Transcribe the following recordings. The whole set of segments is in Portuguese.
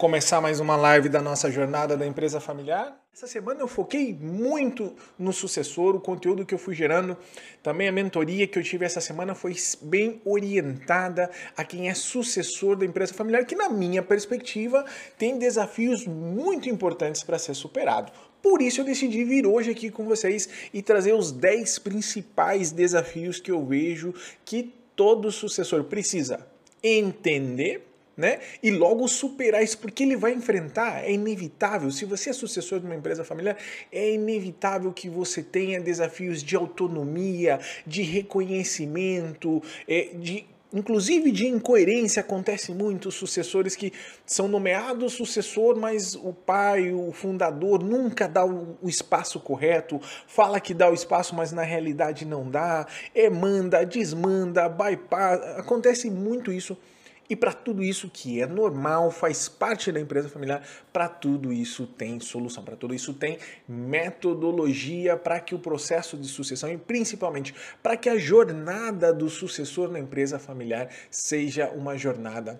começar mais uma live da nossa jornada da empresa familiar. Essa semana eu foquei muito no sucessor, o conteúdo que eu fui gerando, também a mentoria que eu tive essa semana foi bem orientada a quem é sucessor da empresa familiar, que na minha perspectiva tem desafios muito importantes para ser superado. Por isso eu decidi vir hoje aqui com vocês e trazer os 10 principais desafios que eu vejo que todo sucessor precisa entender né? E logo superar isso, porque ele vai enfrentar, é inevitável. Se você é sucessor de uma empresa familiar, é inevitável que você tenha desafios de autonomia, de reconhecimento, é, de Inclusive de incoerência acontece muito sucessores que são nomeados sucessor, mas o pai, o fundador, nunca dá o, espaço correto, fala que dá o espaço, mas na realidade não dá, é manda, desmanda, bypass, acontece muito isso e para tudo isso que é normal, faz parte da empresa familiar, para tudo isso tem solução, para tudo isso tem metodologia para que o processo de sucessão e principalmente para que a jornada do sucessor na empresa familiar seja uma jornada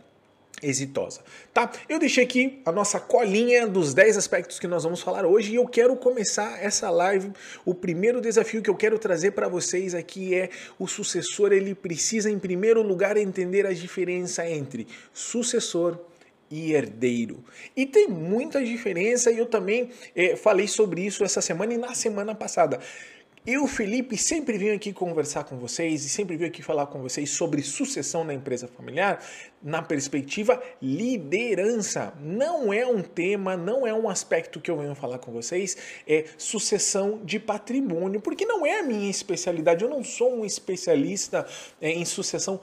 exitosa, tá? Eu deixei aqui a nossa colinha dos 10 aspectos que nós vamos falar hoje e eu quero começar essa live. O primeiro desafio que eu quero trazer para vocês aqui é o sucessor, ele precisa em primeiro lugar entender a diferença entre sucessor e herdeiro. E tem muita diferença e eu também é, falei sobre isso essa semana e na semana passada. Eu, Felipe, sempre venho aqui conversar com vocês e sempre venho aqui falar com vocês sobre sucessão na empresa familiar na perspectiva liderança. Não é um tema, não é um aspecto que eu venho falar com vocês, é sucessão de patrimônio, porque não é a minha especialidade. Eu não sou um especialista é, em sucessão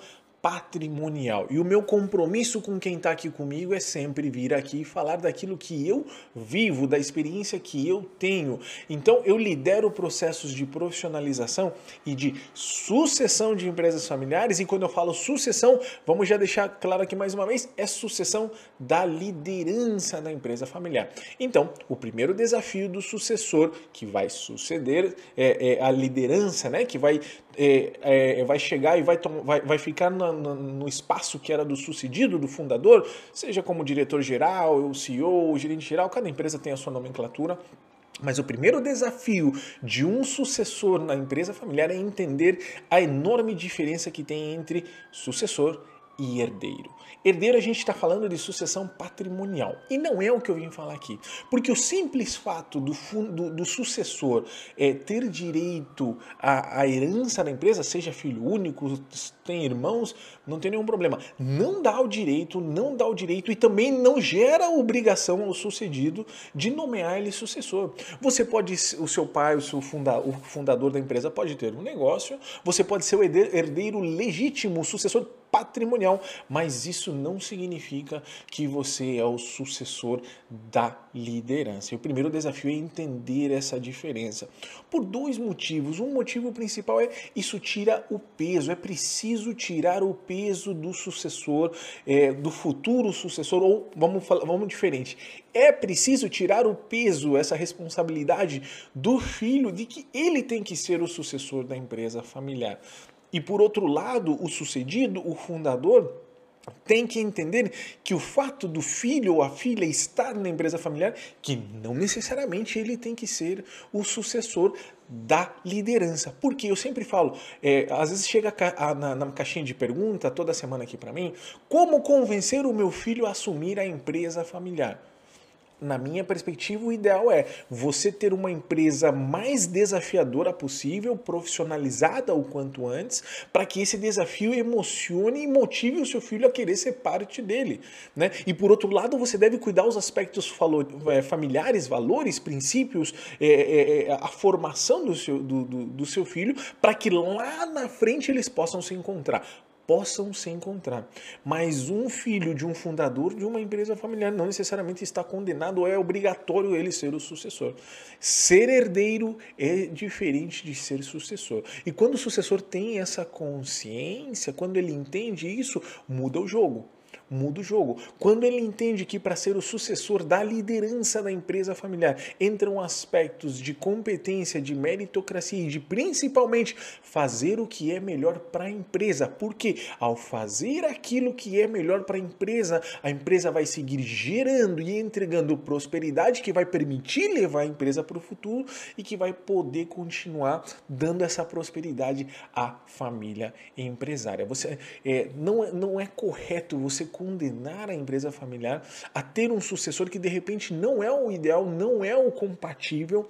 patrimonial. E o meu compromisso com quem está aqui comigo é sempre vir aqui e falar daquilo que eu vivo, da experiência que eu tenho. Então, eu lidero processos de profissionalização e de sucessão de empresas familiares. E quando eu falo sucessão, vamos já deixar claro aqui mais uma vez, é sucessão da liderança da empresa familiar. Então, o primeiro desafio do sucessor que vai suceder é, é a liderança, né? Que vai é, é, vai chegar e vai, vai, vai ficar na, na, no espaço que era do sucedido, do fundador, seja como diretor-geral, o CEO, o gerente-geral, cada empresa tem a sua nomenclatura. Mas o primeiro desafio de um sucessor na empresa familiar é entender a enorme diferença que tem entre sucessor e herdeiro. Herdeiro, a gente está falando de sucessão patrimonial. E não é o que eu vim falar aqui. Porque o simples fato do, do, do sucessor é, ter direito à, à, herança da empresa, seja filho único, tem irmãos, não tem nenhum problema. Não dá o direito, não dá o direito e também não gera obrigação ao sucedido de nomear ele sucessor. Você pode, o seu pai, o seu funda, o fundador da empresa pode ter um negócio, você pode ser o herdeiro legítimo, o sucessor patrimonial, mas isso não significa que você é o sucessor da liderança. E o primeiro desafio é entender essa diferença. Por dois motivos. Um motivo principal é isso tira o peso. É preciso tirar o peso do sucessor, é, do futuro sucessor, ou vamos, falar, vamos diferente. É preciso tirar o peso, essa responsabilidade do filho de que ele tem que ser o sucessor da empresa familiar. E por outro lado, o sucedido, o fundador, tem que entender que o fato do filho ou a filha estar na empresa familiar, que não necessariamente ele tem que ser o sucessor da liderança. Porque eu sempre falo, é, às vezes chega na, na caixinha de pergunta toda semana aqui para mim, como convencer o meu filho a assumir a empresa familiar? Na minha perspectiva, o ideal é você ter uma empresa mais desafiadora possível, profissionalizada o quanto antes, para que esse desafio emocione e motive o seu filho a querer ser parte dele. Né? E por outro lado, você deve cuidar os aspectos é, familiares, valores, princípios, é, é, é, a formação do seu, do, do, do seu filho, para que lá na frente eles possam se encontrar possam se encontrar. Mas um filho de um fundador de uma empresa familiar não necessariamente está condenado ou é obrigatório ele ser o sucessor. Ser herdeiro é diferente de ser sucessor. E quando o sucessor tem essa consciência, quando ele entende isso, muda o jogo. Muda o jogo. Quando ele entende que para ser o sucessor da liderança da empresa familiar entram aspectos de competência, de meritocracia e de principalmente fazer o que é melhor para a empresa. Porque ao fazer aquilo que é melhor para a empresa, a empresa vai seguir gerando e entregando prosperidade que vai permitir levar a empresa para o futuro e que vai poder continuar dando essa prosperidade à família empresária. Você é, não, é, não é correto você condenar a empresa familiar a ter um sucessor que de repente não é o ideal, não é o compatível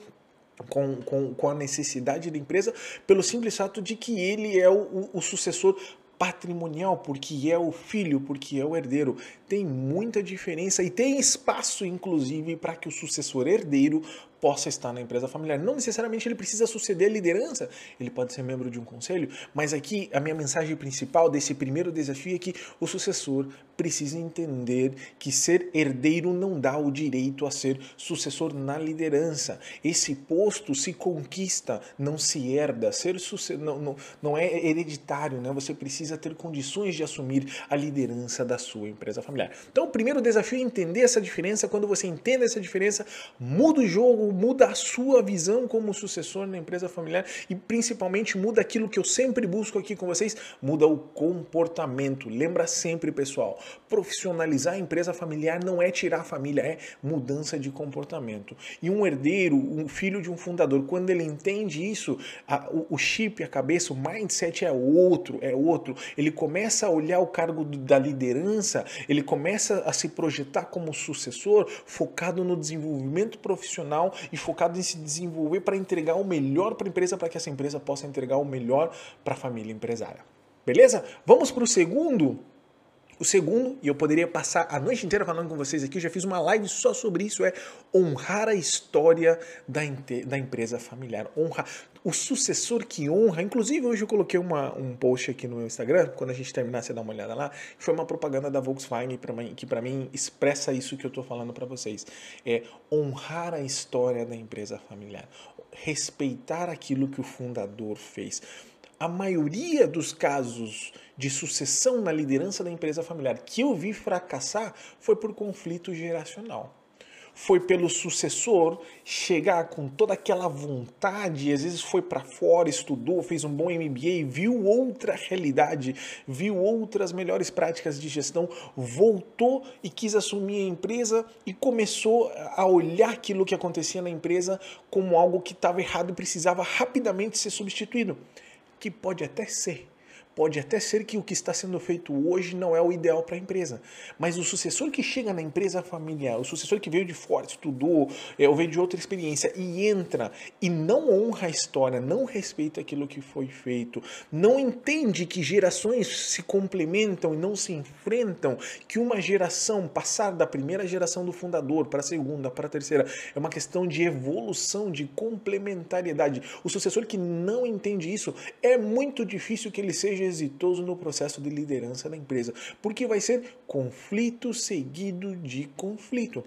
com, com, com a necessidade da empresa, pelo simples fato de que ele é o, o, o sucessor patrimonial, porque é o filho, porque é o herdeiro. Tem muita diferença e tem espaço, inclusive, para que o sucessor herdeiro possa estar na empresa familiar. Não necessariamente ele precisa suceder a liderança, ele pode ser membro de um conselho, mas aqui a minha mensagem principal desse primeiro desafio é que o sucessor precisa entender que ser herdeiro não dá o direito a ser sucessor na liderança. Esse posto se conquista, não se herda. Ser sucessor não, não, não é hereditário, né? Você precisa ter condições de assumir a liderança da sua empresa familiar. Então, o primeiro desafio é entender essa diferença. Quando você entende essa diferença, muda o jogo, muda a sua visão como sucessor na empresa familiar e principalmente muda aquilo que eu sempre busco aqui com vocês, muda o comportamento. Lembra sempre, pessoal, Profissionalizar a empresa familiar não é tirar a família, é mudança de comportamento. E um herdeiro, um filho de um fundador, quando ele entende isso, a, o, o, chip, a cabeça, o mindset é outro, é outro. Ele começa a olhar o cargo da liderança, ele começa a se projetar como sucessor, focado no desenvolvimento profissional e focado em se desenvolver para entregar o melhor para a empresa, para que essa empresa possa entregar o melhor para a família empresária. Beleza? Vamos para o segundo o segundo, e eu poderia passar a noite inteira falando com vocês aqui, eu já fiz uma live só sobre isso, é honrar a história da, da empresa familiar. Honrar. O sucessor que honra, inclusive hoje eu coloquei uma, um post aqui no meu Instagram, quando a gente terminar você dá uma olhada lá, foi uma propaganda da Volkswagen pra mim, que para mim expressa isso que eu estou falando para vocês. É honrar a história da empresa familiar, respeitar aquilo que o fundador fez a maioria dos casos de sucessão na liderança da empresa familiar que eu vi fracassar foi por conflito geracional. Foi pelo sucessor chegar com toda aquela vontade, às vezes foi para fora, estudou, fez um bom MBA, viu outra realidade, viu outras melhores práticas de gestão, voltou e quis assumir a empresa e começou a olhar aquilo que acontecia na empresa como algo que estava errado e precisava rapidamente ser substituído que pode até ser Pode até ser que o que está sendo feito hoje não é o ideal para a empresa, mas o sucessor que chega na empresa familiar, o sucessor que veio de fora, estudou, é, ou veio de outra experiência e entra e não honra a história, não respeita aquilo que foi feito, não entende que gerações se complementam e não se enfrentam, que uma geração passar da primeira geração do fundador para a segunda, para a terceira, é uma questão de evolução, de complementariedade. O sucessor que não entende isso, é muito difícil que ele seja exitoso no processo de liderança da empresa, porque vai ser conflito seguido de conflito.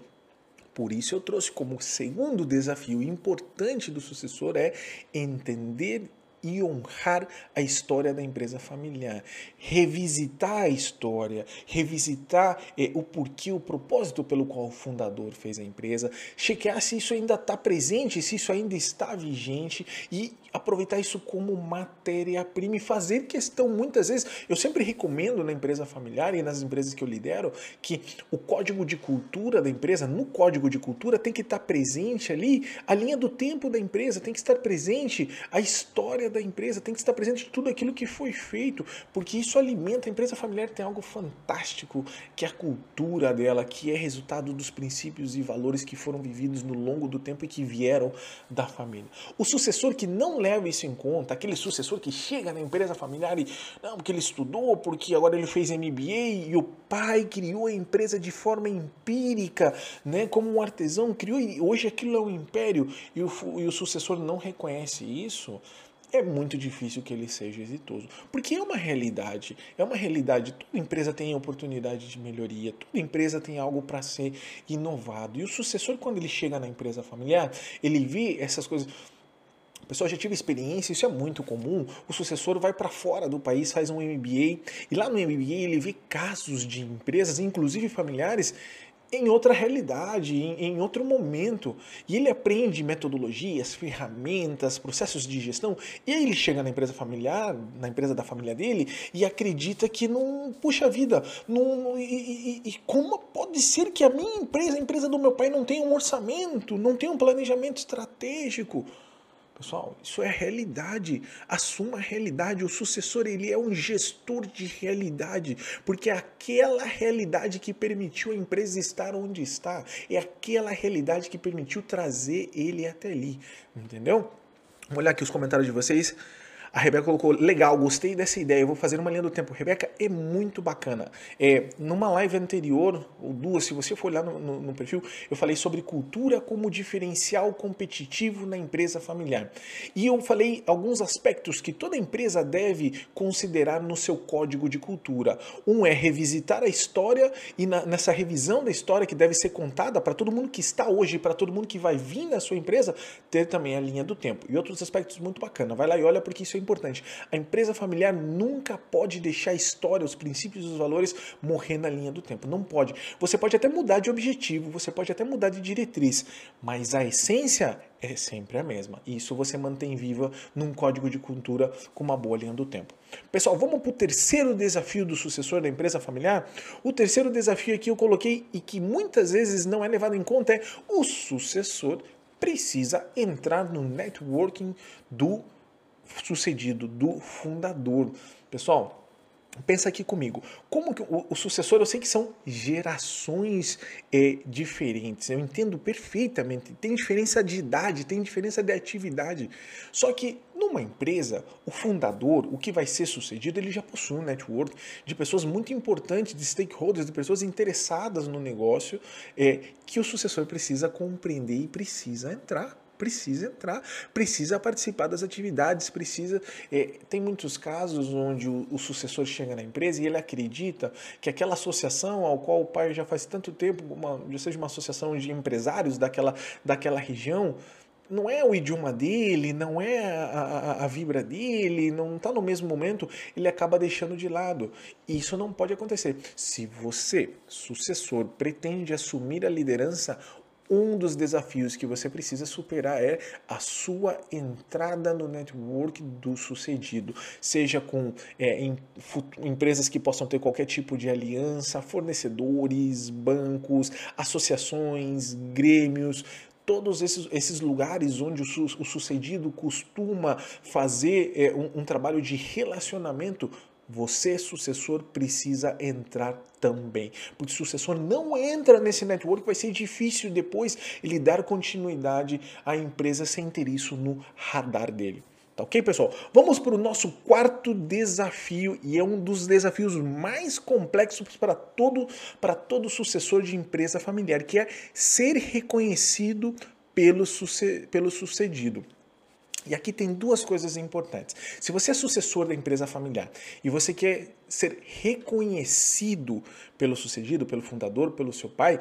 Por isso eu trouxe como segundo desafio importante do sucessor é entender e honrar a história da empresa familiar, revisitar a história, revisitar eh, o porquê, o propósito pelo qual o fundador fez a empresa, checar se isso ainda está presente, se isso ainda está vigente e aproveitar isso como matéria-prima e fazer questão muitas vezes. Eu sempre recomendo na empresa familiar e nas empresas que eu lidero que o código de cultura da empresa, no código de cultura tem que estar presente ali a linha do tempo da empresa, tem que estar presente a história da empresa, tem que estar presente tudo aquilo que foi feito, porque isso alimenta a empresa familiar tem algo fantástico, que é a cultura dela, que é resultado dos princípios e valores que foram vividos no longo do tempo e que vieram da família. O sucessor que não leva isso em conta, aquele sucessor que chega na empresa familiar e não, porque ele estudou, porque agora ele fez MBA e o pai criou a empresa de forma empírica, né, como um artesão criou e hoje aquilo é um império e o, e o sucessor não reconhece isso, é muito difícil que ele seja exitoso. Porque é uma realidade, é uma realidade. Toda empresa tem oportunidade de melhoria, toda empresa tem algo para ser inovado. E o sucessor, quando ele chega na empresa familiar, ele vê essas coisas Pessoal, já tive experiência, isso é muito comum. O sucessor vai para fora do país, faz um MBA e lá no MBA ele vê casos de empresas, inclusive familiares, em outra realidade, em, outro momento. E ele aprende metodologias, ferramentas, processos de gestão. E aí ele chega na empresa familiar, na empresa da família dele, e acredita que não, puxa vida, não, e, e, e como pode ser que a minha empresa, a empresa do meu pai, não tenha um orçamento, não tenha um planejamento estratégico? Pessoal, isso é realidade. Assuma a realidade. O sucessor, ele é um gestor de realidade, porque é aquela realidade que permitiu a empresa estar onde está, é aquela realidade que permitiu trazer ele até ali, entendeu? Vamos olhar aqui os comentários de vocês. A Rebeca colocou, legal, gostei dessa ideia, eu vou fazer uma linha do tempo. Rebeca, é muito bacana. É, numa live anterior, ou duas, se você for olhar no, no, no perfil, eu falei sobre cultura como diferencial competitivo na empresa familiar. E eu falei alguns aspectos que toda empresa deve considerar no seu código de cultura. Um é revisitar a história e na, nessa revisão da história que deve ser contada para todo mundo que está hoje, para todo mundo que vai vir na sua empresa, ter também a linha do tempo. E outros aspectos muito bacana. Vai lá e olha porque isso é importante. A empresa familiar nunca pode deixar a história, os princípios e os valores morrer na linha do tempo. Não pode. Você pode até mudar de objetivo, você pode até mudar de diretriz, mas a essência é sempre a mesma. Isso você mantém viva num código de cultura com uma boa linha do tempo. Pessoal, vamos para o terceiro desafio do sucessor da empresa familiar? O terceiro desafio aqui eu coloquei e que muitas vezes não é levado em conta é o sucessor precisa entrar no networking do sucedido do fundador. Pessoal, Pensa aqui comigo, como que o, o, sucessor, eu sei que são gerações é, diferentes, eu entendo perfeitamente, tem diferença de idade, tem diferença de atividade. Só que numa empresa, o fundador, o que vai ser sucedido, ele já possui um network de pessoas muito importantes, de stakeholders, de pessoas interessadas no negócio, é, que o sucessor precisa compreender e precisa entrar precisa entrar, precisa participar das atividades, precisa. É, tem muitos casos onde o, o, sucessor chega na empresa e ele acredita que aquela associação ao qual o pai já faz tanto tempo, uma, seja uma associação de empresários daquela, daquela região, não é o idioma dele, não é a, a, a vibra dele, não está no mesmo momento, ele acaba deixando de lado. Isso não pode acontecer. Se você, sucessor, pretende assumir a liderança, um dos desafios que você precisa superar é a sua entrada no network do sucedido, seja com é, em, empresas que possam ter qualquer tipo de aliança, fornecedores, bancos, associações, grêmios, todos esses, esses lugares onde o, su, o sucedido costuma fazer é, um, um trabalho de relacionamento você, sucessor, precisa entrar também. Porque sucessor não entra nesse network, vai ser difícil depois ele dar continuidade à empresa sem ter isso no radar dele. Tá ok, pessoal? Vamos para o nosso quarto desafio e é um dos desafios mais complexos para todo, para todo sucessor de empresa familiar, que é ser reconhecido pelo, pelo sucedido. E aqui tem duas coisas importantes. Se você é sucessor da empresa familiar e você quer ser reconhecido pelo sucedido, pelo fundador, pelo seu pai,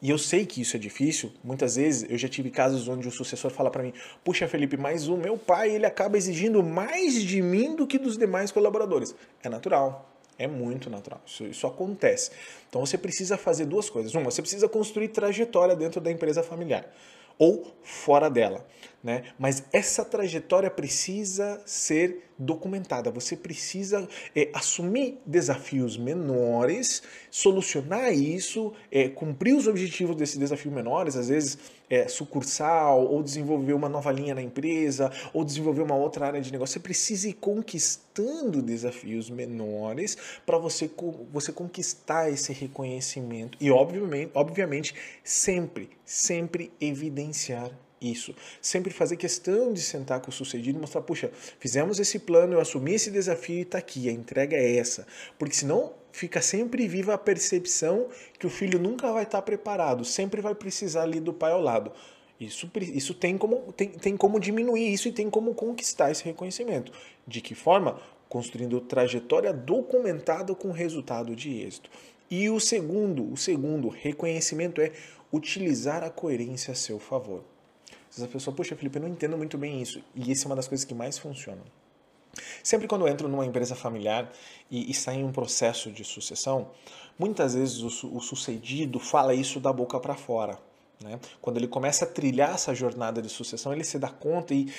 e eu sei que isso é difícil, muitas vezes eu já tive casos onde o sucessor fala para mim: "Puxa, Felipe, mas o meu pai, ele acaba exigindo mais de mim do que dos demais colaboradores". É natural. É muito natural. Isso, isso acontece. Então você precisa fazer duas coisas. Uma, você precisa construir trajetória dentro da empresa familiar ou fora dela, né? Mas essa trajetória precisa ser documentada. Você precisa é, assumir desafios menores, solucionar isso, é, cumprir os objetivos desses desafios menores, às vezes é, sucursal, ou desenvolver uma nova linha na empresa, ou desenvolver uma outra área de negócio. Você precisa ir conquistando desafios menores para você, você conquistar esse reconhecimento. E, obviamente, obviamente, sempre, sempre evidenciar isso. Sempre fazer questão de sentar com o sucedido e mostrar, puxa, fizemos esse plano, eu assumi esse desafio e está aqui, a entrega é essa. Porque senão fica sempre viva a percepção que o filho nunca vai estar preparado, sempre vai precisar ali do pai ao lado. Isso, isso tem, como, tem, tem como diminuir isso e tem como conquistar esse reconhecimento. De que forma? Construindo trajetória documentada com resultado de êxito. E o segundo, o segundo reconhecimento é utilizar a coerência a seu favor. Às vezes a pessoa, puxa, Felipe, eu não entendo muito bem isso. E isso é uma das coisas que mais funcionam. Sempre quando eu entro numa empresa familiar e, e em um processo de sucessão, muitas vezes o, o sucedido fala isso da boca para fora. Né? Quando ele começa a trilhar essa jornada de sucessão, ele se dá conta e,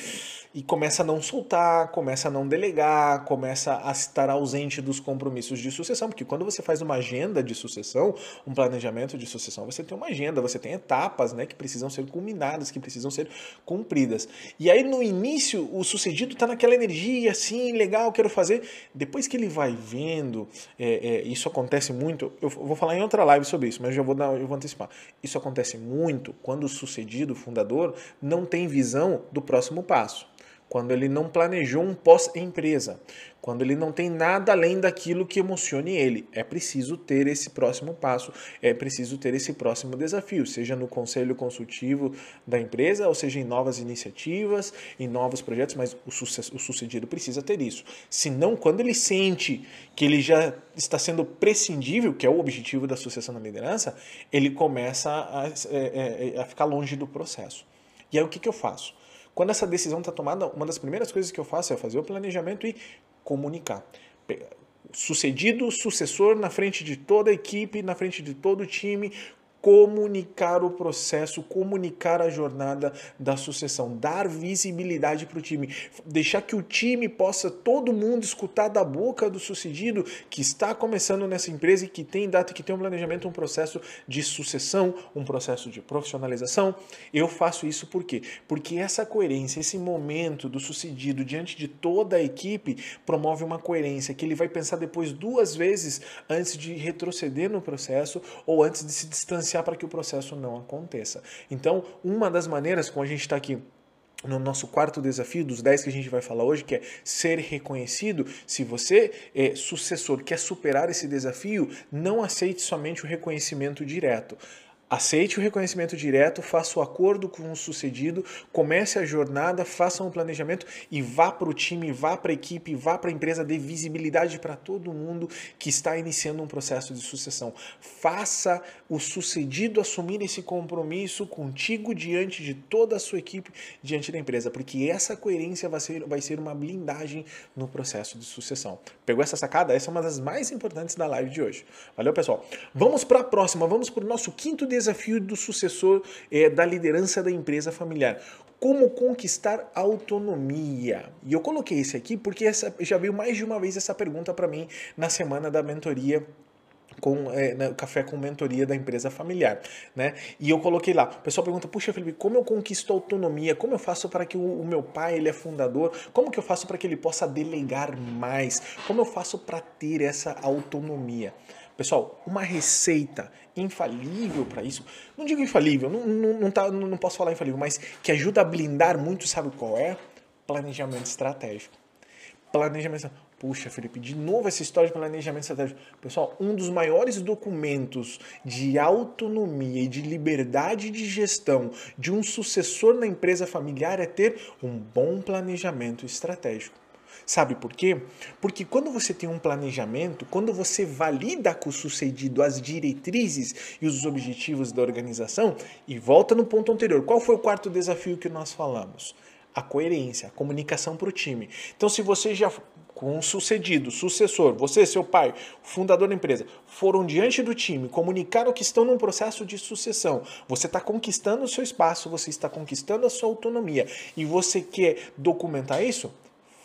e começa a não soltar, começa a não delegar, começa a estar ausente dos compromissos de sucessão. Porque quando você faz uma agenda de sucessão, um planejamento de sucessão, você tem uma agenda, você tem etapas né, que precisam ser culminadas, que precisam ser cumpridas. E aí no início, o sucedido está naquela energia assim, legal, quero fazer. Depois que ele vai vendo, é, é, isso acontece muito, eu vou falar em outra live sobre isso, mas já vou, dar, eu vou antecipar. Isso acontece muito muito. Quando o sucedido, o fundador, não tem visão do próximo passo quando ele não planejou um pós-empresa, quando ele não tem nada além daquilo que emocione ele. É preciso ter esse próximo passo, é preciso ter esse próximo desafio, seja no conselho consultivo da empresa, ou seja em novas iniciativas, em novos projetos, mas o, sucedido precisa ter isso. Senão, quando ele sente que ele já está sendo prescindível, que é o objetivo da sucessão na liderança, ele começa a, é, é, a ficar longe do processo. E aí o que, que eu faço? Quando essa decisão está tomada, uma das primeiras coisas que eu faço é fazer o planejamento e comunicar. Sucedido, sucessor na frente de toda a equipe, na frente de todo o time, comunicar o processo, comunicar a jornada da sucessão, dar visibilidade para o time, deixar que o time possa todo mundo escutar da boca do sucedido que está começando nessa empresa e que tem data, que tem um planejamento, um processo de sucessão, um processo de profissionalização. Eu faço isso por quê? Porque essa coerência, esse momento do sucedido diante de toda a equipe promove uma coerência que ele vai pensar depois duas vezes antes de retroceder no processo ou antes de se distanciar para que o processo não aconteça. Então, uma das maneiras, como a gente está aqui no nosso quarto desafio, dos 10 que a gente vai falar hoje, que é ser reconhecido. Se você é sucessor, quer superar esse desafio, não aceite somente o reconhecimento direto. Aceite o reconhecimento direto, faça o acordo com o sucedido, comece a jornada, faça um planejamento e vá para o time, vá para a equipe, vá para a empresa, dê visibilidade para todo mundo que está iniciando um processo de sucessão. Faça o sucedido assumir esse compromisso contigo diante de toda a sua equipe, diante da empresa, porque essa coerência vai ser, vai ser uma blindagem no processo de sucessão. Pegou essa sacada? Essa é uma das mais importantes da live de hoje. Valeu, pessoal? Vamos para a próxima, vamos para o nosso quinto desafio desafio do sucessor é, da liderança da empresa familiar. Como conquistar autonomia? E eu coloquei esse aqui porque essa, já veio mais de uma vez essa pergunta para mim na semana da mentoria com é, né, café com mentoria da empresa familiar, né? E eu coloquei lá. O pessoal pergunta: "Puxa, Felipe, como eu conquisto autonomia? Como eu faço para que o, o, meu pai, ele é fundador? Como que eu faço para que ele possa delegar mais? Como eu faço para ter essa autonomia?" Pessoal, uma receita infalível para isso, não digo infalível, não, não, não, tá, não posso falar infalível, mas que ajuda a blindar muito, sabe qual é? Planejamento estratégico. Planejamento Puxa, Felipe, de novo essa história de planejamento estratégico. Pessoal, um dos maiores documentos de autonomia e de liberdade de gestão de um sucessor na empresa familiar é ter um bom planejamento estratégico. Sabe por quê? Porque quando você tem um planejamento, quando você valida com o sucedido as diretrizes e os objetivos da organização, e volta no ponto anterior, qual foi o quarto desafio que nós falamos? A coerência, a comunicação para o time. Então, se você já com um sucedido, sucessor, você, seu pai, fundador da empresa, foram diante do time, comunicaram que estão num processo de sucessão, você está conquistando o seu espaço, você está conquistando a sua autonomia e você quer documentar isso,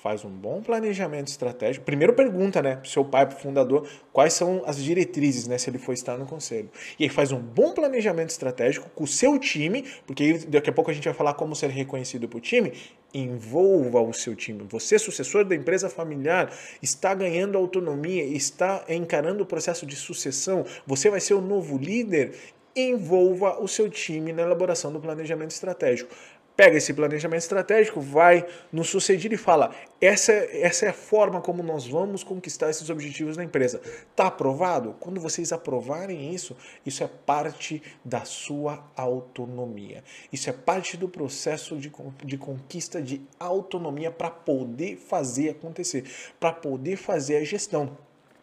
faz um bom planejamento estratégico. Primeiro pergunta, né, pro seu pai, pro fundador, quais são as diretrizes, né, se ele for estar no conselho. E aí faz um bom planejamento estratégico com o seu time, porque daqui a pouco a gente vai falar como ser reconhecido pro time. Envolva o seu time. Você, sucessor da empresa familiar, está ganhando autonomia, está encarando o processo de sucessão, você vai ser o novo líder envolva o seu time na elaboração do planejamento estratégico pega esse planejamento estratégico, vai no sucedido e fala: essa, essa é a forma como nós vamos conquistar esses objetivos na empresa. Está aprovado? Quando vocês aprovarem isso, isso é parte da sua autonomia. Isso é parte do processo de, de conquista de autonomia para poder fazer acontecer, para poder fazer a gestão.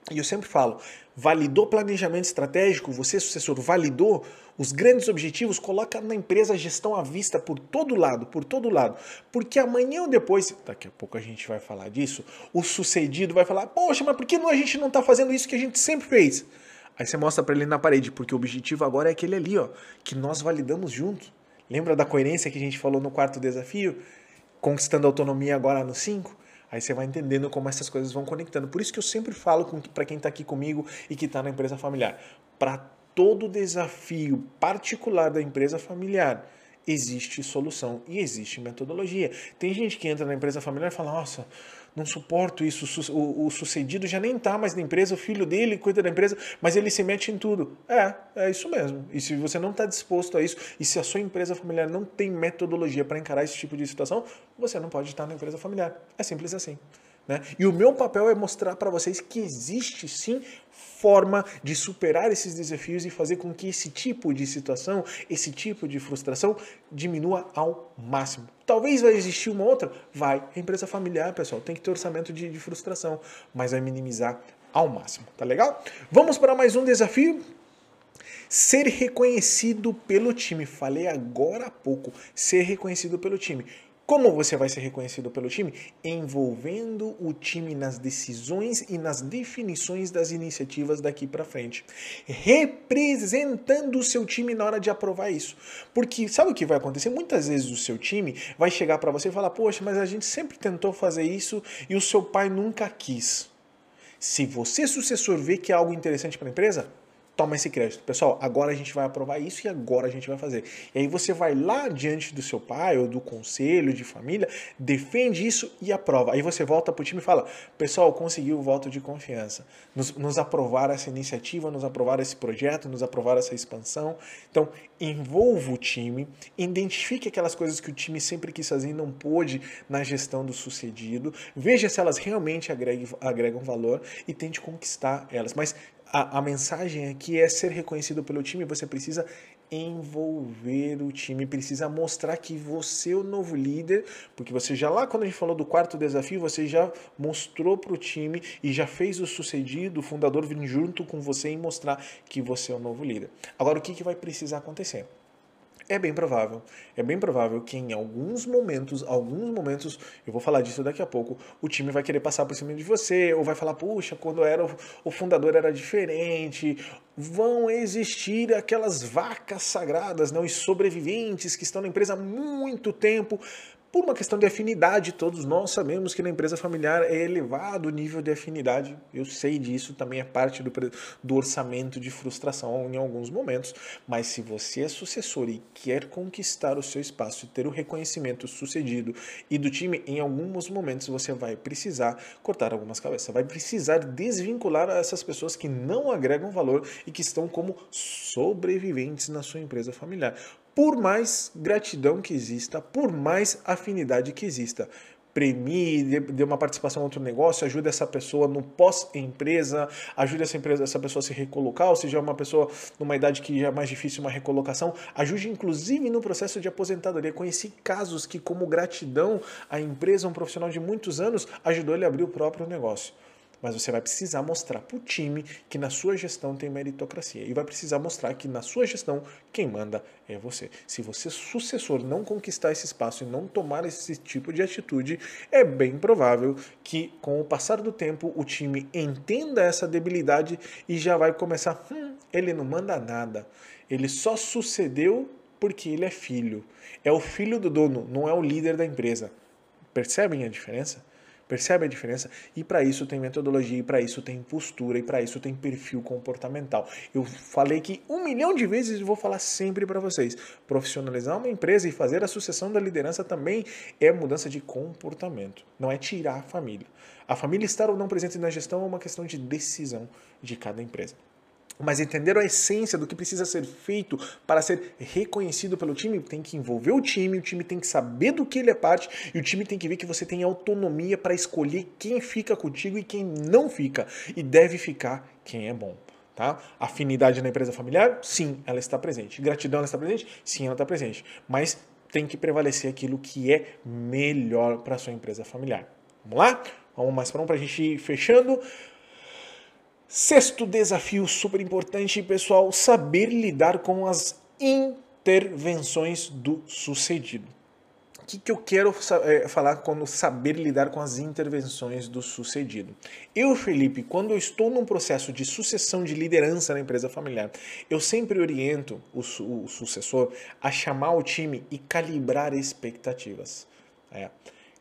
E eu sempre falo, validou planejamento estratégico, você sucessor validou os grandes objetivos, coloca na empresa a gestão à vista por todo lado, por todo lado. Porque amanhã ou depois, daqui a pouco a gente vai falar disso, o sucedido vai falar, poxa, mas por que a gente não está fazendo isso que a gente sempre fez? Aí você mostra para ele na parede, porque o objetivo agora é aquele ali, ó, que nós validamos juntos. Lembra da coerência que a gente falou no quarto desafio? Conquistando autonomia agora no 5? Aí você vai entendendo como essas coisas vão conectando. Por isso que eu sempre falo para quem está aqui comigo e que está na empresa familiar. Para todo desafio particular da empresa familiar, existe solução e existe metodologia. Tem gente que entra na empresa familiar e fala: Nossa, não suporto isso. O, o sucedido já nem está mais na empresa, o filho dele cuida da empresa, mas ele se mete em tudo. É, é isso mesmo. E se você não está disposto a isso, e se a sua empresa familiar não tem metodologia para encarar esse tipo de situação, você não pode estar na empresa familiar. É simples assim. Né? E o meu papel é mostrar para vocês que existe sim forma de superar esses desafios e fazer com que esse tipo de situação, esse tipo de frustração diminua ao máximo. Talvez vai existir uma outra? Vai. É empresa familiar, pessoal, tem que ter orçamento de, de frustração, mas vai minimizar ao máximo. Tá legal? Vamos para mais um desafio. Ser reconhecido pelo time. Falei agora há pouco. Ser reconhecido pelo time. Como você vai ser reconhecido pelo time? Envolvendo o time nas decisões e nas definições das iniciativas daqui para frente. Representando o seu time na hora de aprovar isso. Porque sabe o que vai acontecer? Muitas vezes o seu time vai chegar para você e falar: Poxa, mas a gente sempre tentou fazer isso e o seu pai nunca quis. Se você, sucessor, vê que é algo interessante para a empresa, toma esse crédito. Pessoal, agora a gente vai aprovar isso e agora a gente vai fazer. E aí você vai lá diante do seu pai ou do conselho de família, defende isso e aprova. Aí você volta para o time e fala: pessoal, conseguiu o voto de confiança. Nos, nos aprovar essa iniciativa, nos aprovar esse projeto, nos aprovar essa expansão. Então, envolva o time, identifique aquelas coisas que o time sempre quis fazer e não pôde na gestão do sucedido, veja se elas realmente agregam valor e tente conquistar elas. Mas a, a mensagem aqui é ser reconhecido pelo time, você precisa envolver o time, precisa mostrar que você é o novo líder, porque você já lá, quando a gente falou do quarto desafio, você já mostrou para o time e já fez o sucedido, o fundador vir junto com você e mostrar que você é o novo líder. Agora, o que, que vai precisar acontecer? É bem provável, é bem provável que em alguns momentos, alguns momentos, eu vou falar disso daqui a pouco, o time vai querer passar por cima de você, ou vai falar, puxa, quando era o, fundador era diferente, vão existir aquelas vacas sagradas, não, os sobreviventes que estão na empresa há muito tempo, por uma questão de afinidade, todos nós sabemos que na empresa familiar é elevado o nível de afinidade. Eu sei disso, também é parte do, do orçamento de frustração em alguns momentos. Mas se você é sucessor e quer conquistar o seu espaço e ter o reconhecimento sucedido e do time, em alguns momentos você vai precisar cortar algumas cabeças, vai precisar desvincular essas pessoas que não agregam valor e que estão como sobreviventes na sua empresa familiar por mais gratidão que exista, por mais afinidade que exista. Premie, dê uma participação em outro negócio, ajude essa pessoa no pós-empresa, ajude essa, empresa, essa pessoa a se recolocar, ou seja, uma pessoa numa idade que já é mais difícil uma recolocação, ajude inclusive no processo de aposentadoria. Conheci casos que, como gratidão, a empresa, um profissional de muitos anos, ajudou ele a abrir o próprio negócio mas você vai precisar mostrar para o time que na sua gestão tem meritocracia e vai precisar mostrar que na sua gestão quem manda é você. Se você, sucessor, não conquistar esse espaço e não tomar esse tipo de atitude, é bem provável que com o passar do tempo o time entenda essa debilidade e já vai começar: hum, ele não manda nada, ele só sucedeu porque ele é filho. É o filho do dono, não é o líder da empresa. Percebem a diferença? Percebe a diferença? E para isso tem metodologia, e para isso tem postura, e para isso tem perfil comportamental. Eu falei que um milhão de vezes e vou falar sempre para vocês. Profissionalizar uma empresa e fazer a sucessão da liderança também é mudança de comportamento, não é tirar a família. A família estar ou não presente na gestão é uma questão de decisão de cada empresa mas entender a essência do que precisa ser feito para ser reconhecido pelo time, tem que envolver o time, o time tem que saber do que ele é parte e o time tem que ver que você tem autonomia para escolher quem fica contigo e quem não fica. E deve ficar quem é bom. Tá? Afinidade na empresa familiar? Sim, ela está presente. Gratidão, ela está presente? Sim, ela está presente. Mas tem que prevalecer aquilo que é melhor para a sua empresa familiar. Vamos lá? Vamos mais para um para a gente ir fechando. Sexto desafio super importante, pessoal, saber lidar com as intervenções do sucedido. O que, que eu quero é, falar quando saber lidar com as intervenções do sucedido? Eu, Felipe, quando eu estou num processo de sucessão de liderança na empresa familiar, eu sempre oriento o, o sucessor a chamar o time e calibrar expectativas. É,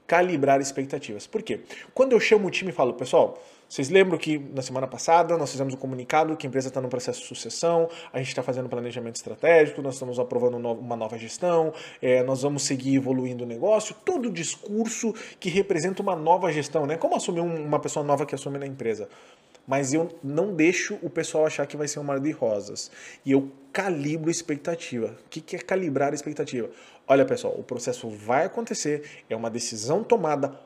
calibrar expectativas. Por quê? Quando eu chamo o time e falo, pessoal, vocês lembram que na semana passada nós fizemos um comunicado que a empresa está no processo de sucessão, a gente está fazendo planejamento estratégico, nós estamos aprovando uma nova gestão, é, nós vamos seguir evoluindo o negócio, todo discurso que representa uma nova gestão, né? Como assumir uma pessoa nova que assume na empresa? Mas eu não deixo o pessoal achar que vai ser um mar de rosas. E eu calibro expectativa. O que é calibrar a expectativa? Olha, pessoal, o processo vai acontecer, é uma decisão tomada,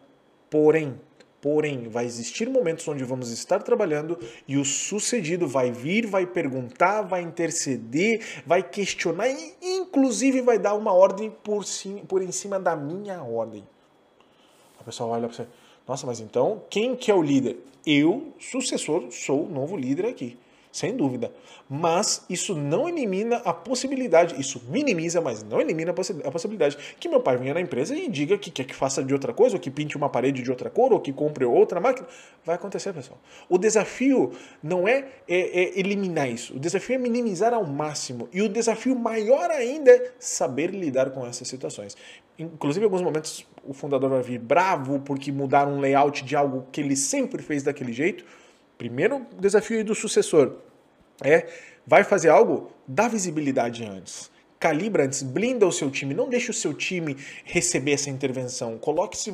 porém, Porém, vai existir momentos onde vamos estar trabalhando e o sucedido vai vir, vai perguntar, vai interceder, vai questionar e, inclusive, vai dar uma ordem por, sim, por em cima da minha ordem. A pessoa olha para você, nossa, mas então quem que é o líder? Eu, sucessor, sou o novo líder aqui sem dúvida. Mas isso não elimina a possibilidade, isso minimiza, mas não elimina a possibilidade que meu pai venha na empresa e diga que quer que faça de outra coisa, ou que pinte uma parede de outra cor, ou que compre outra máquina. Vai acontecer, pessoal. O desafio não é, é, é eliminar isso, o desafio é minimizar ao máximo. E o desafio maior ainda é saber lidar com essas situações. Inclusive, em alguns momentos, o fundador vai vir bravo porque mudaram um layout de algo que ele sempre fez daquele jeito. Primeiro desafio do sucessor é? Vai fazer algo, dá visibilidade antes. Calibra antes, blinda o seu time, não deixe o seu time receber essa intervenção. Coloque se,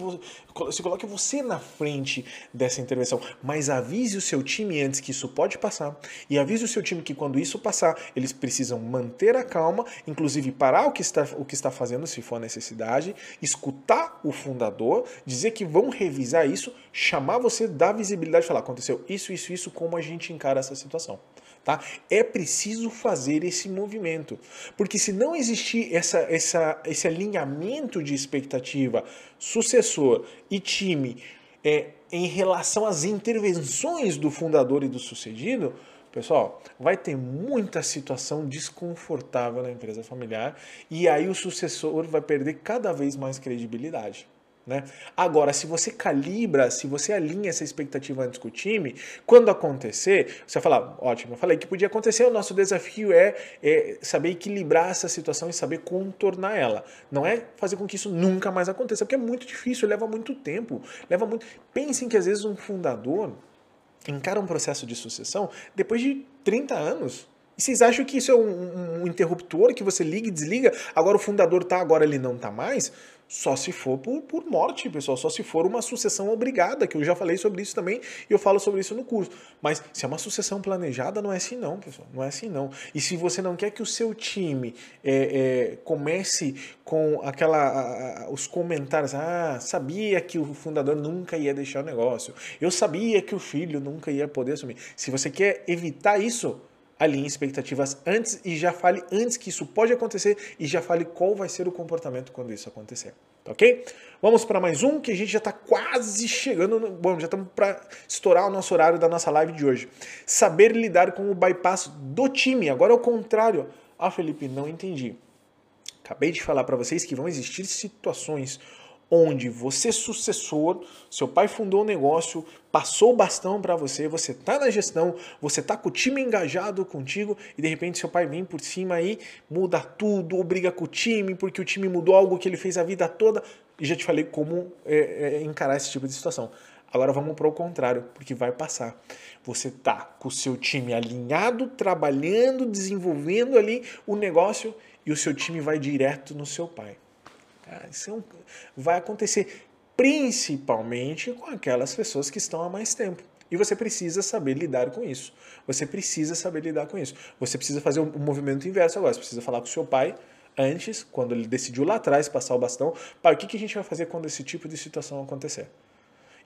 se coloque você na frente dessa intervenção, mas avise o seu time antes que isso pode passar. E avise o seu time que quando isso passar, eles precisam manter a calma, inclusive parar o que está o que está fazendo se for necessidade, escutar o fundador, dizer que vão revisar isso, chamar você, dar visibilidade, falar aconteceu isso, isso, isso, como a gente encara essa situação. Tá? É preciso fazer esse movimento, porque se não existir essa, essa, esse alinhamento de expectativa, sucessor e time é, em relação às intervenções do fundador e do sucedido, pessoal, vai ter muita situação desconfortável na empresa familiar e aí o sucessor vai perder cada vez mais credibilidade. Né? Agora, se você calibra, se você alinha essa expectativa antes com o time, quando acontecer, você vai falar, ótimo, eu falei que podia acontecer, o nosso desafio é, é, saber equilibrar essa situação e saber contornar ela. Não é fazer com que isso nunca mais aconteça, porque é muito difícil, leva muito tempo, leva muito. Pensem que às vezes um fundador encara um processo de sucessão depois de 30 anos. E vocês acham que isso é um, um interruptor que você liga e desliga? Agora o fundador tá, agora ele não tá mais? Só se for por, por morte, pessoal. Só se for uma sucessão obrigada, que eu já falei sobre isso também e eu falo sobre isso no curso. Mas se é uma sucessão planejada, não é assim não, pessoal. Não é assim não. E se você não quer que o seu time é, é, comece com aquela a, a, os comentários, ah, sabia que o fundador nunca ia deixar o negócio. Eu sabia que o filho nunca ia poder assumir. Se você quer evitar isso, alinhe expectativas antes e já fale antes que isso pode acontecer e já fale qual vai ser o comportamento quando isso acontecer. Tá ok? Vamos para mais um que a gente já está quase chegando. No, bom, já estamos para estourar o nosso horário da nossa live de hoje. Saber lidar com o bypass do time. Agora é o contrário. Ah, Felipe, não entendi. Acabei de falar para vocês que vão existir situações onde você sucessor, seu pai fundou um negócio, passou o bastão para você, você está na gestão, você está com o time engajado contigo e de repente seu pai vem por cima aí, muda tudo, ou briga com o time porque o time mudou algo que ele fez a vida toda. E já te falei como é, é, encarar esse tipo de situação. Agora vamos para o contrário, porque vai passar. Você tá com o seu time alinhado, trabalhando, desenvolvendo ali o negócio e o seu time vai direto no seu pai. Isso é um, vai acontecer principalmente com aquelas pessoas que estão há mais tempo. E você precisa saber lidar com isso. Você precisa saber lidar com isso. Você precisa fazer o um movimento inverso agora. Você precisa falar com seu pai antes, quando ele decidiu lá atrás passar o bastão. Pai, o que, que a gente vai fazer quando esse tipo de situação acontecer?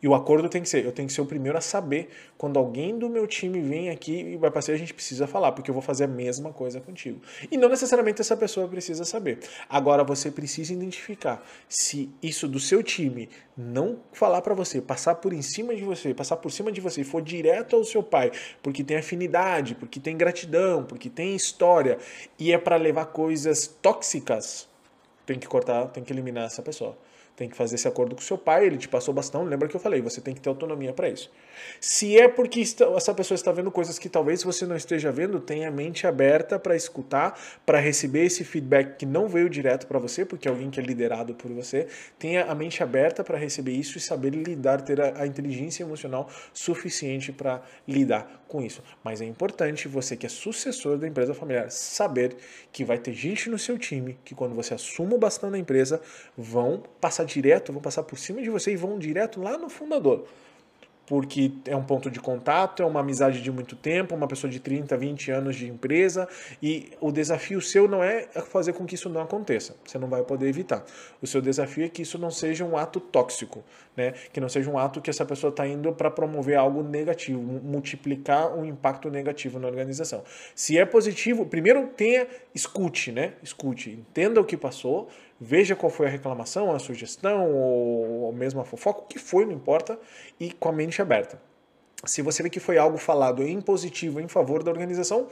E o acordo tem que ser, eu tenho que ser o primeiro a saber quando alguém do meu time vem aqui e vai passar, a gente precisa falar, porque eu vou fazer a mesma coisa contigo. E não necessariamente essa pessoa precisa saber. Agora você precisa identificar se isso do seu time não falar para você, passar por em cima de você, passar por cima de você e for direto ao seu pai, porque tem afinidade, porque tem gratidão, porque tem história e é para levar coisas tóxicas, tem que cortar, tem que eliminar essa pessoa tem que fazer esse acordo com seu pai, ele te passou bastão, lembra que eu falei, você tem que ter autonomia para isso. Se é porque essa pessoa está vendo coisas que talvez você não esteja vendo, tenha a mente aberta para escutar, para receber esse feedback que não veio direto para você, porque é alguém que é liderado por você, tenha a mente aberta para receber isso e saber lidar, ter a, a inteligência emocional suficiente para lidar com isso. Mas é importante você que é sucessor da empresa familiar saber que vai ter gente no seu time que quando você assuma o bastão da empresa vão passar direto, vão passar por cima de você e vão direto lá no fundador porque é um ponto de contato, é uma amizade de muito tempo, uma pessoa de 30, 20 anos de empresa, e o desafio seu não é fazer com que isso não aconteça. Você não vai poder evitar. O seu desafio é que isso não seja um ato tóxico, né? Que não seja um ato que essa pessoa está indo para promover algo negativo, multiplicar um impacto negativo na organização. Se é positivo, primeiro tenha, escute, né? Escute, entenda o que passou, veja qual foi a reclamação, a sugestão ou mesmo a fofoca, o que foi, não importa, e com a mente aberta. Se você vê que foi algo falado em positivo em favor da organização,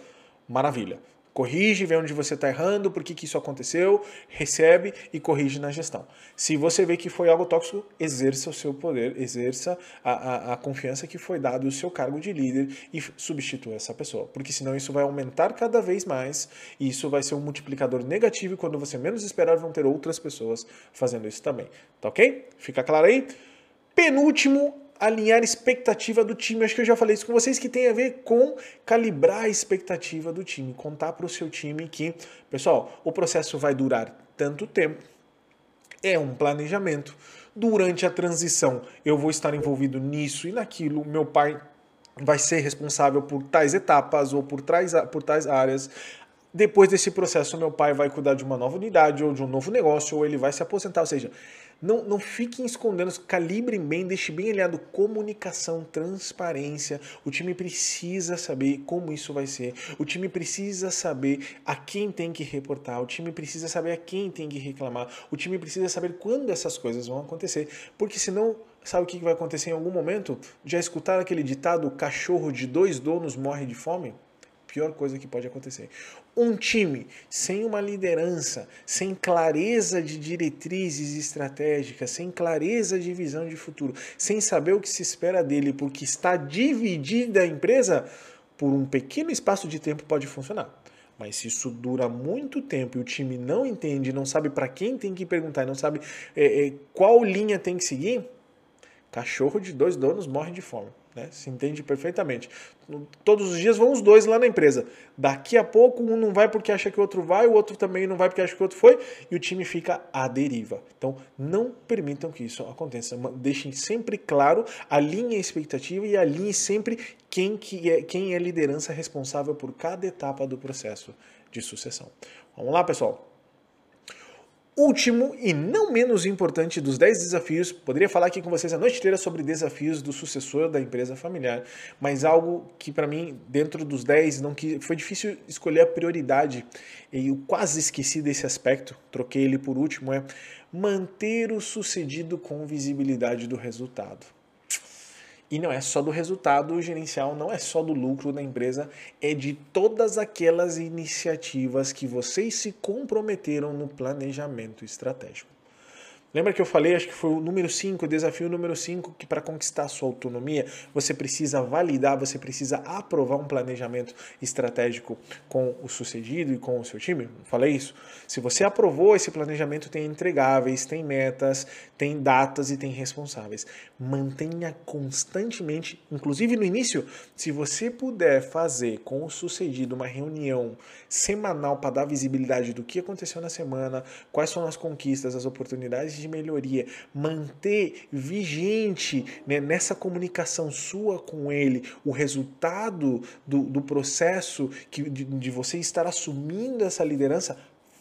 maravilha. Corrige, vê onde você está errando, por que, que isso aconteceu, recebe e corrige na gestão. Se você vê que foi algo tóxico, exerça o seu poder, exerça a, a, a confiança que foi dado o seu cargo de líder e substitua essa pessoa. Porque senão isso vai aumentar cada vez mais e isso vai ser um multiplicador negativo e quando você menos esperar vão ter outras pessoas fazendo isso também. Tá ok? Fica claro aí? Penúltimo alinhar expectativa do time. Acho que eu já falei isso com vocês, que tem a ver com calibrar a expectativa do time. Contar para o seu time que, pessoal, o processo vai durar tanto tempo, é um planejamento. Durante a transição, eu vou estar envolvido nisso e naquilo. Meu pai vai ser responsável por tais etapas ou por tais, por tais áreas. Depois desse processo, meu pai vai cuidar de uma nova unidade ou de um novo negócio, ou ele vai se aposentar. Ou seja, não, não fiquem escondendo, calibrem bem, deixe bem alinhado comunicação, transparência. O time precisa saber como isso vai ser. O time precisa saber a quem tem que reportar. O time precisa saber a quem tem que reclamar. O time precisa saber quando essas coisas vão acontecer. Porque senão Sabe o que vai acontecer em algum momento? Já escutaram aquele ditado: cachorro de dois donos morre de fome? pior coisa que pode acontecer. Um time sem uma liderança, sem clareza de diretrizes estratégicas, sem clareza de visão de futuro, sem saber o que se espera dele, porque está dividida a empresa, por um pequeno espaço de tempo pode funcionar. Mas se isso dura muito tempo e o time não entende, não sabe para quem tem que perguntar, não sabe é, é, qual linha tem que seguir, cachorro de dois donos morre de fome. Né? Se entende perfeitamente. Todos os dias vão os dois lá na empresa. Daqui a pouco um não vai porque acha que o outro vai, o outro também não vai porque acha que o outro foi, e o time fica à deriva. Então não permitam que isso aconteça. Deixem sempre claro, alinhem a expectativa e alinhem sempre quem, que é, quem é liderança responsável por cada etapa do processo de sucessão. Vamos lá, pessoal? Último e não menos importante dos 10 desafios, poderia falar aqui com vocês a noite inteira sobre desafios do sucessor da empresa familiar, mas algo que para mim, dentro dos 10, não que foi difícil escolher a prioridade e eu quase esqueci desse aspecto, troquei ele por último, é manter o sucedido com visibilidade do resultado. E não é só do resultado gerencial, não é só do lucro da empresa, é de todas aquelas iniciativas que vocês se comprometeram no planejamento estratégico. Lembra que eu falei, acho que foi o número 5, o desafio número 5, que para conquistar a sua autonomia, você precisa validar, você precisa aprovar um planejamento estratégico com o sucedido e com o seu time? Falei isso? Se você aprovou esse planejamento, tem entregáveis, tem metas, tem datas e tem responsáveis. Mantenha constantemente, inclusive no início, se você puder fazer com o sucedido uma reunião semanal para dar visibilidade do que aconteceu na semana, quais são as conquistas, as oportunidades de melhoria, manter vigente né, nessa comunicação sua com ele o resultado do, do processo que, de, de você estar assumindo essa liderança,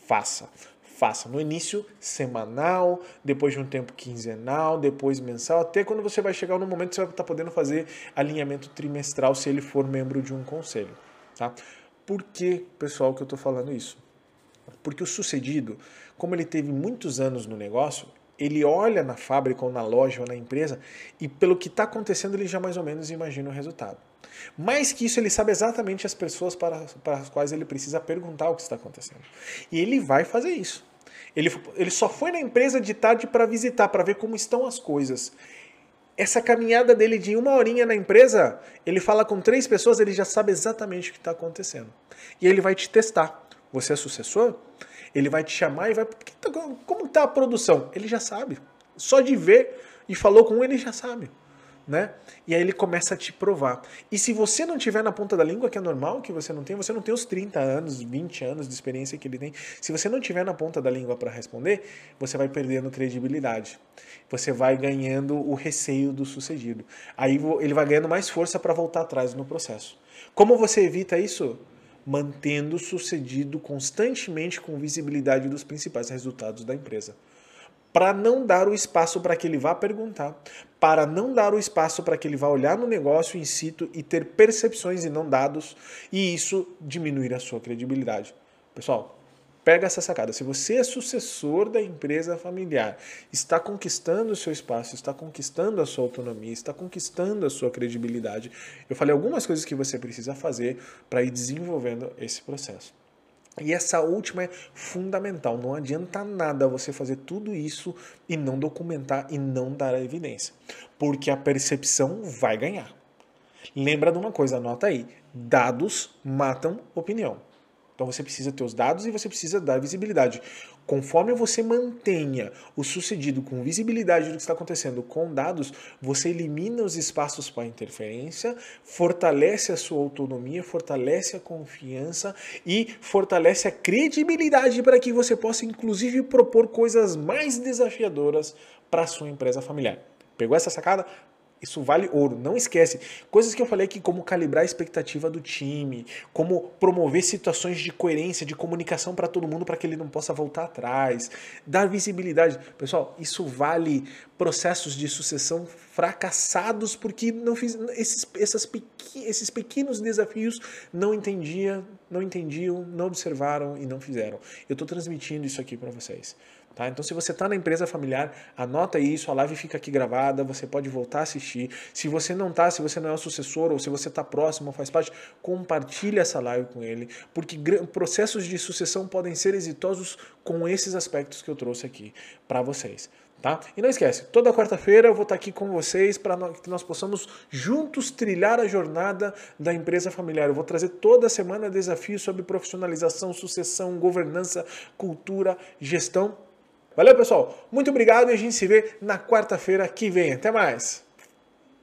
faça Faça no início semanal, depois de um tempo quinzenal, depois mensal, até quando você vai chegar no momento que você vai estar podendo fazer alinhamento trimestral se ele for membro de um conselho. Tá? Por que, pessoal, que eu estou falando isso? Porque o sucedido, como ele teve muitos anos no negócio, ele olha na fábrica ou na loja ou na empresa e pelo que está acontecendo ele já mais ou menos imagina o resultado. Mais que isso, ele sabe exatamente as pessoas para, para as quais ele precisa perguntar o que está acontecendo. E ele vai fazer isso. Ele, ele só foi na empresa de tarde para visitar, para ver como estão as coisas. Essa caminhada dele de uma horinha na empresa, ele fala com três pessoas, ele já sabe exatamente o que está acontecendo. E ele vai te testar. Você é sucessor? Ele vai te chamar e vai. Tá, como está a produção? Ele já sabe. Só de ver e falou com ele, já sabe né? E aí ele começa a te provar. E se você não tiver na ponta da língua, que é normal que você não tenha, você não tem os 30 anos, 20 anos de experiência que ele tem. Se você não tiver na ponta da língua para responder, você vai perdendo credibilidade. Você vai ganhando o receio do sucedido. Aí ele vai ganhando mais força para voltar atrás no processo. Como você evita isso? Mantendo o sucedido constantemente com visibilidade dos principais resultados da empresa para não dar o espaço para que ele vá perguntar, para não dar o espaço para que ele vá olhar no negócio in situ e ter percepções e não dados, e isso diminuir a sua credibilidade. Pessoal, pega essa sacada. Se você é sucessor da empresa familiar, está conquistando o seu espaço, está conquistando a sua autonomia, está conquistando a sua credibilidade, eu falei algumas coisas que você precisa fazer para ir desenvolvendo esse processo. E essa última é fundamental. Não adianta nada você fazer tudo isso e não documentar e não dar a evidência, porque a percepção vai ganhar. Lembra de uma coisa, anota aí: dados matam opinião. Então você precisa ter os dados e você precisa dar visibilidade. Conforme você mantenha o sucedido com visibilidade do que está acontecendo com dados, você elimina os espaços para interferência, fortalece a sua autonomia, fortalece a confiança e fortalece a credibilidade para que você possa, inclusive, propor coisas mais desafiadoras para a sua empresa familiar. Pegou essa sacada? Isso vale ouro, não esquece. Coisas que eu falei aqui, como calibrar a expectativa do time, como promover situações de coerência, de comunicação para todo mundo para que ele não possa voltar atrás, dar visibilidade. Pessoal, isso vale processos de sucessão fracassados porque não fiz esses, essas pequ, esses pequenos desafios não entendia, não entendiam, não observaram e não fizeram. Eu estou transmitindo isso aqui para vocês. Tá? Então, se você está na empresa familiar, anota isso, a live fica aqui gravada, você pode voltar a assistir. Se você não está, se você não é o sucessor ou se você está próximo, faz parte, compartilhe essa live com ele, porque processos de sucessão podem ser exitosos com esses aspectos que eu trouxe aqui para vocês. Tá? E não esquece, toda quarta-feira eu vou estar tá aqui com vocês para que nós possamos juntos trilhar a jornada da empresa familiar. Eu vou trazer toda semana desafios sobre profissionalização, sucessão, governança, cultura, gestão Valeu, pessoal. Muito obrigado e a gente se vê na quarta-feira que vem. Até mais.